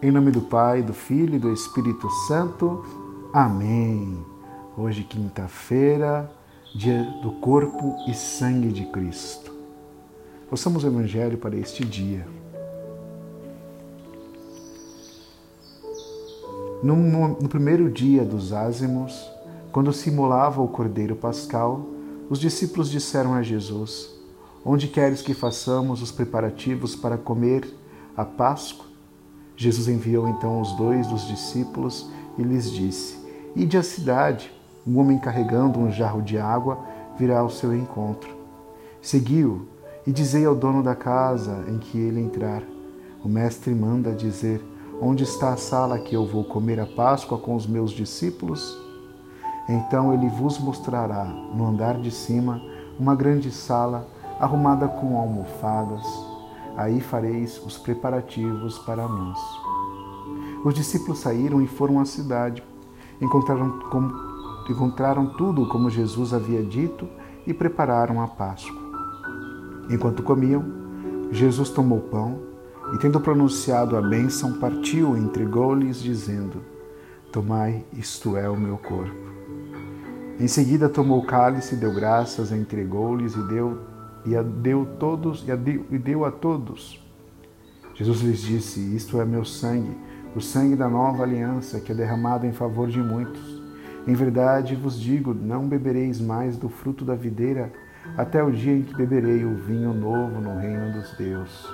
Em nome do Pai, do Filho e do Espírito Santo. Amém. Hoje, quinta-feira, dia do corpo e sangue de Cristo. Ouçamos o Evangelho para este dia. No, primeiro dia dos ázimos, quando se imolava o cordeiro pascal, os discípulos disseram a Jesus: Onde queres que façamos os preparativos para comer a Páscoa? Jesus enviou então os dois dos discípulos e lhes disse: Ide à cidade, um homem carregando um jarro de água virá ao seu encontro. Seguiu e dizei ao dono da casa em que ele entrar: O mestre manda dizer: Onde está a sala que eu vou comer a Páscoa com os meus discípulos? Então ele vos mostrará, no andar de cima, uma grande sala arrumada com almofadas aí fareis os preparativos para nós. Os discípulos saíram e foram à cidade. Encontraram, encontraram tudo como Jesus havia dito e prepararam a Páscoa. Enquanto comiam, Jesus tomou pão e, tendo pronunciado a bênção, partiu e entregou-lhes, dizendo: Tomai, isto é o meu corpo. Em seguida tomou o cálice, deu graças, entregou-lhes e deu e a deu todos e, a deu, e deu a todos. Jesus lhes disse: Isto é meu sangue, o sangue da nova aliança, que é derramado em favor de muitos. Em verdade vos digo: não bebereis mais do fruto da videira, até o dia em que beberei o vinho novo no reino dos Deus.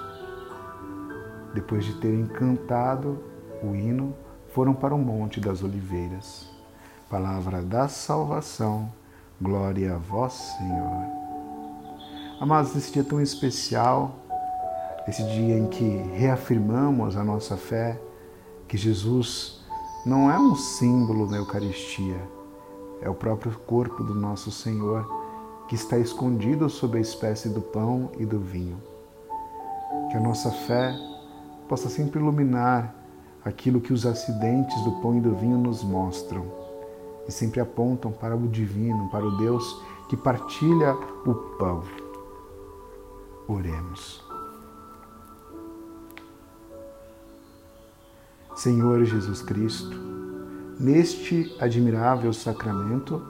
Depois de terem cantado o hino, foram para o Monte das Oliveiras. Palavra da salvação, glória a vós, Senhor. Amados, esse dia tão especial, esse dia em que reafirmamos a nossa fé, que Jesus não é um símbolo da Eucaristia, é o próprio corpo do nosso Senhor que está escondido sob a espécie do pão e do vinho. Que a nossa fé possa sempre iluminar aquilo que os acidentes do pão e do vinho nos mostram e sempre apontam para o divino, para o Deus que partilha o pão. Oremos. Senhor Jesus Cristo, neste admirável sacramento,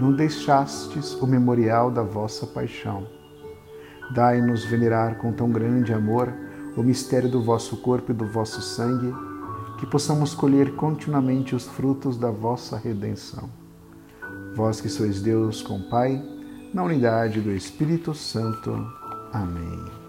não deixastes o memorial da vossa paixão. Dai-nos venerar com tão grande amor o mistério do vosso corpo e do vosso sangue, que possamos colher continuamente os frutos da vossa redenção. Vós que sois Deus com Pai, na unidade do Espírito Santo. Amém.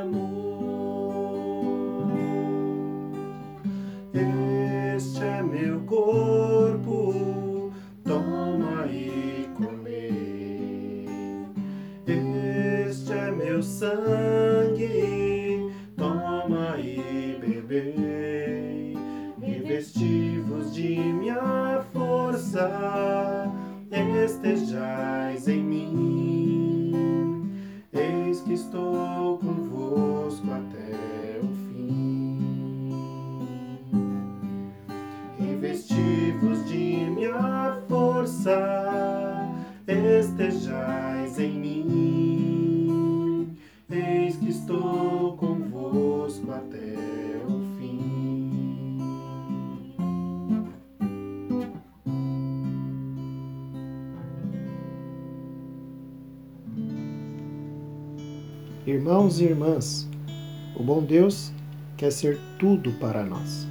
Sangue, Irmãos e irmãs, o bom Deus quer ser tudo para nós,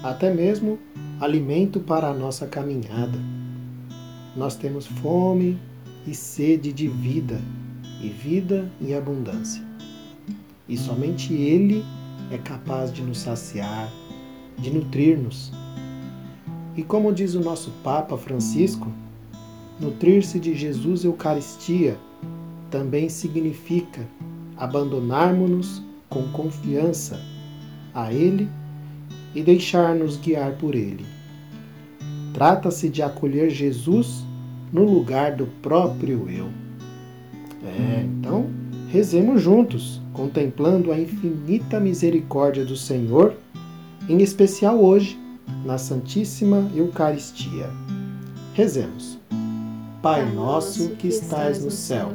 até mesmo alimento para a nossa caminhada. Nós temos fome e sede de vida, e vida em abundância e somente Ele é capaz de nos saciar, de nutrir-nos. E como diz o nosso Papa Francisco, Nutrir-se de Jesus Eucaristia também significa abandonarmos-nos com confiança a Ele e deixar-nos guiar por Ele. Trata-se de acolher Jesus no lugar do próprio eu. É, então, rezemos juntos, contemplando a infinita misericórdia do Senhor, em especial hoje, na Santíssima Eucaristia. Rezemos. Pai nosso que estais no céu,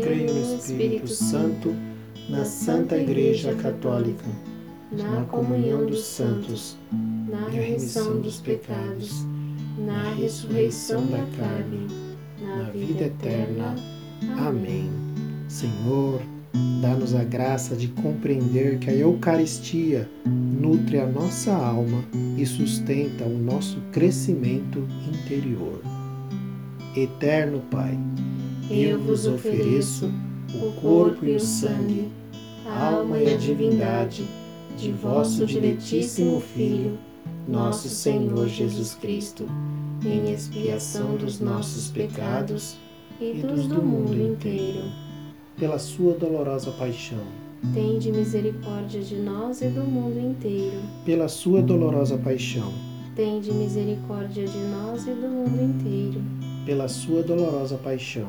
Creio no Espírito Santo, na Santa Igreja Católica, na comunhão dos santos, na remissão dos pecados, na ressurreição da carne, na vida eterna. Amém. Senhor, dá-nos a graça de compreender que a Eucaristia nutre a nossa alma e sustenta o nosso crescimento interior. Eterno Pai, eu vos ofereço o corpo e o sangue, a alma e a divindade de vosso diletíssimo Filho, nosso Senhor Jesus Cristo, em expiação dos nossos pecados e dos do mundo inteiro. Pela sua dolorosa paixão, tende misericórdia de nós e do mundo inteiro. Pela sua dolorosa paixão, tende misericórdia de nós e do mundo inteiro. Pela sua dolorosa paixão,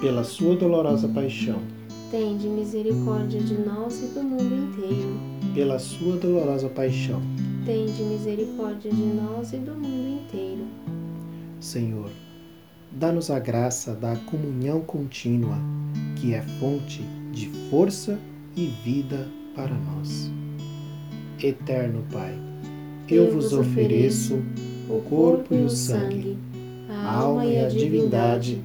Pela sua dolorosa paixão, tende misericórdia de nós e do mundo inteiro. Pela sua dolorosa paixão, tende misericórdia de nós e do mundo inteiro. Senhor, dá-nos a graça da comunhão contínua, que é fonte de força e vida para nós. Eterno Pai, eu vos ofereço o corpo e o sangue, a alma e a divindade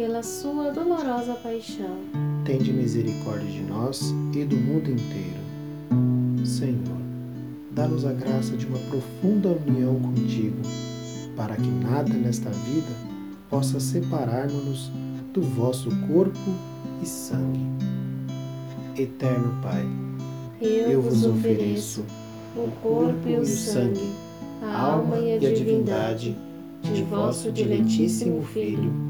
Pela sua dolorosa paixão, tende misericórdia de nós e do mundo inteiro. Senhor, dá-nos a graça de uma profunda união contigo, para que nada nesta vida possa separar-nos do vosso corpo e sangue. Eterno Pai, Eu vos ofereço o corpo e o sangue, a alma e a divindade de vosso diletíssimo Filho,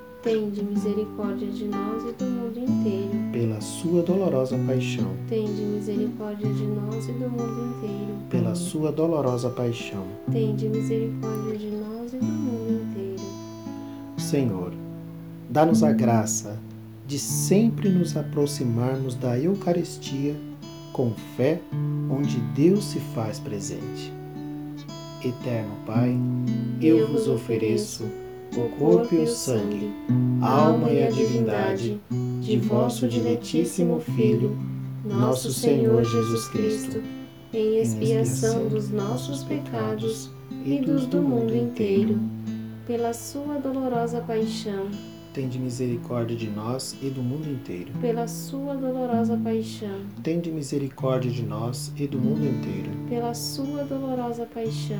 Tende misericórdia de nós e do mundo inteiro. pela sua dolorosa paixão, Tende misericórdia de nós e do mundo inteiro. pela sua dolorosa paixão. Tende misericórdia de nós e do mundo inteiro. Senhor, dá-nos a graça de sempre nos aproximarmos da Eucaristia com fé, onde Deus se faz presente. Eterno Pai, eu vos ofereço o corpo e o sangue, a alma e a divindade de vosso diletíssimo Filho, nosso Senhor Jesus Cristo, em expiação dos nossos pecados e dos do mundo inteiro, pela sua dolorosa paixão, Tende misericórdia de nós e do mundo inteiro. pela sua dolorosa paixão, Tende misericórdia de nós e do mundo inteiro. pela sua dolorosa paixão,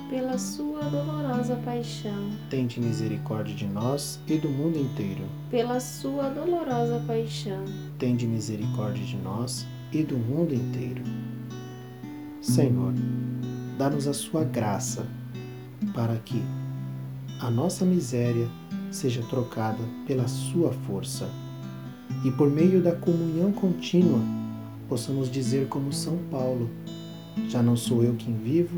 Pela sua dolorosa paixão, Tende misericórdia de nós e do mundo inteiro. pela sua dolorosa paixão, Tende misericórdia de nós e do mundo inteiro. Senhor, dá-nos a sua graça para que a nossa miséria seja trocada pela sua força e por meio da comunhão contínua possamos dizer como São Paulo: Já não sou eu quem vivo,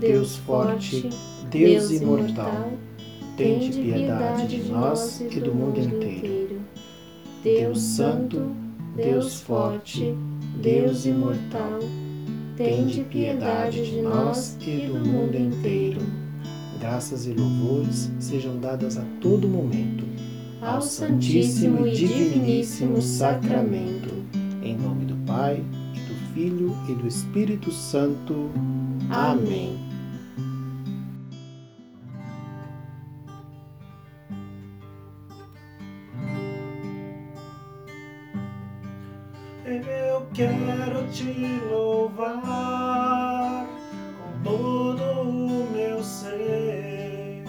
Deus Forte, Deus Imortal, tende piedade de nós e do mundo inteiro. Deus Santo, Deus Forte, Deus Imortal, tende piedade de nós e do mundo inteiro. Graças e louvores sejam dadas a todo momento Ao Santíssimo e Diviníssimo Sacramento. Em nome do Pai, e do Filho e do Espírito Santo. Amém. Quero te louvar com todo o meu ser,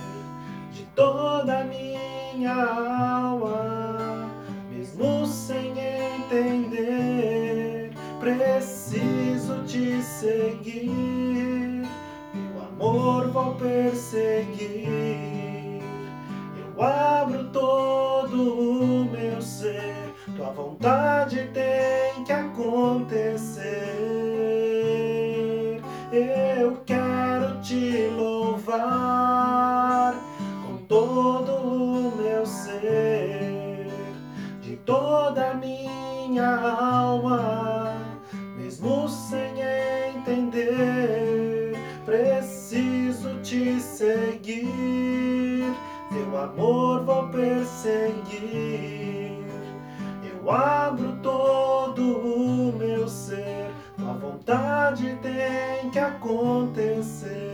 de toda a minha alma, mesmo sem entender. Preciso te seguir, meu amor vou perseguir. Eu abro todo o meu ser, tua vontade tem minha alma, mesmo sem entender. Preciso te seguir, teu amor vou perseguir. Eu abro todo o meu ser, tua vontade tem que acontecer.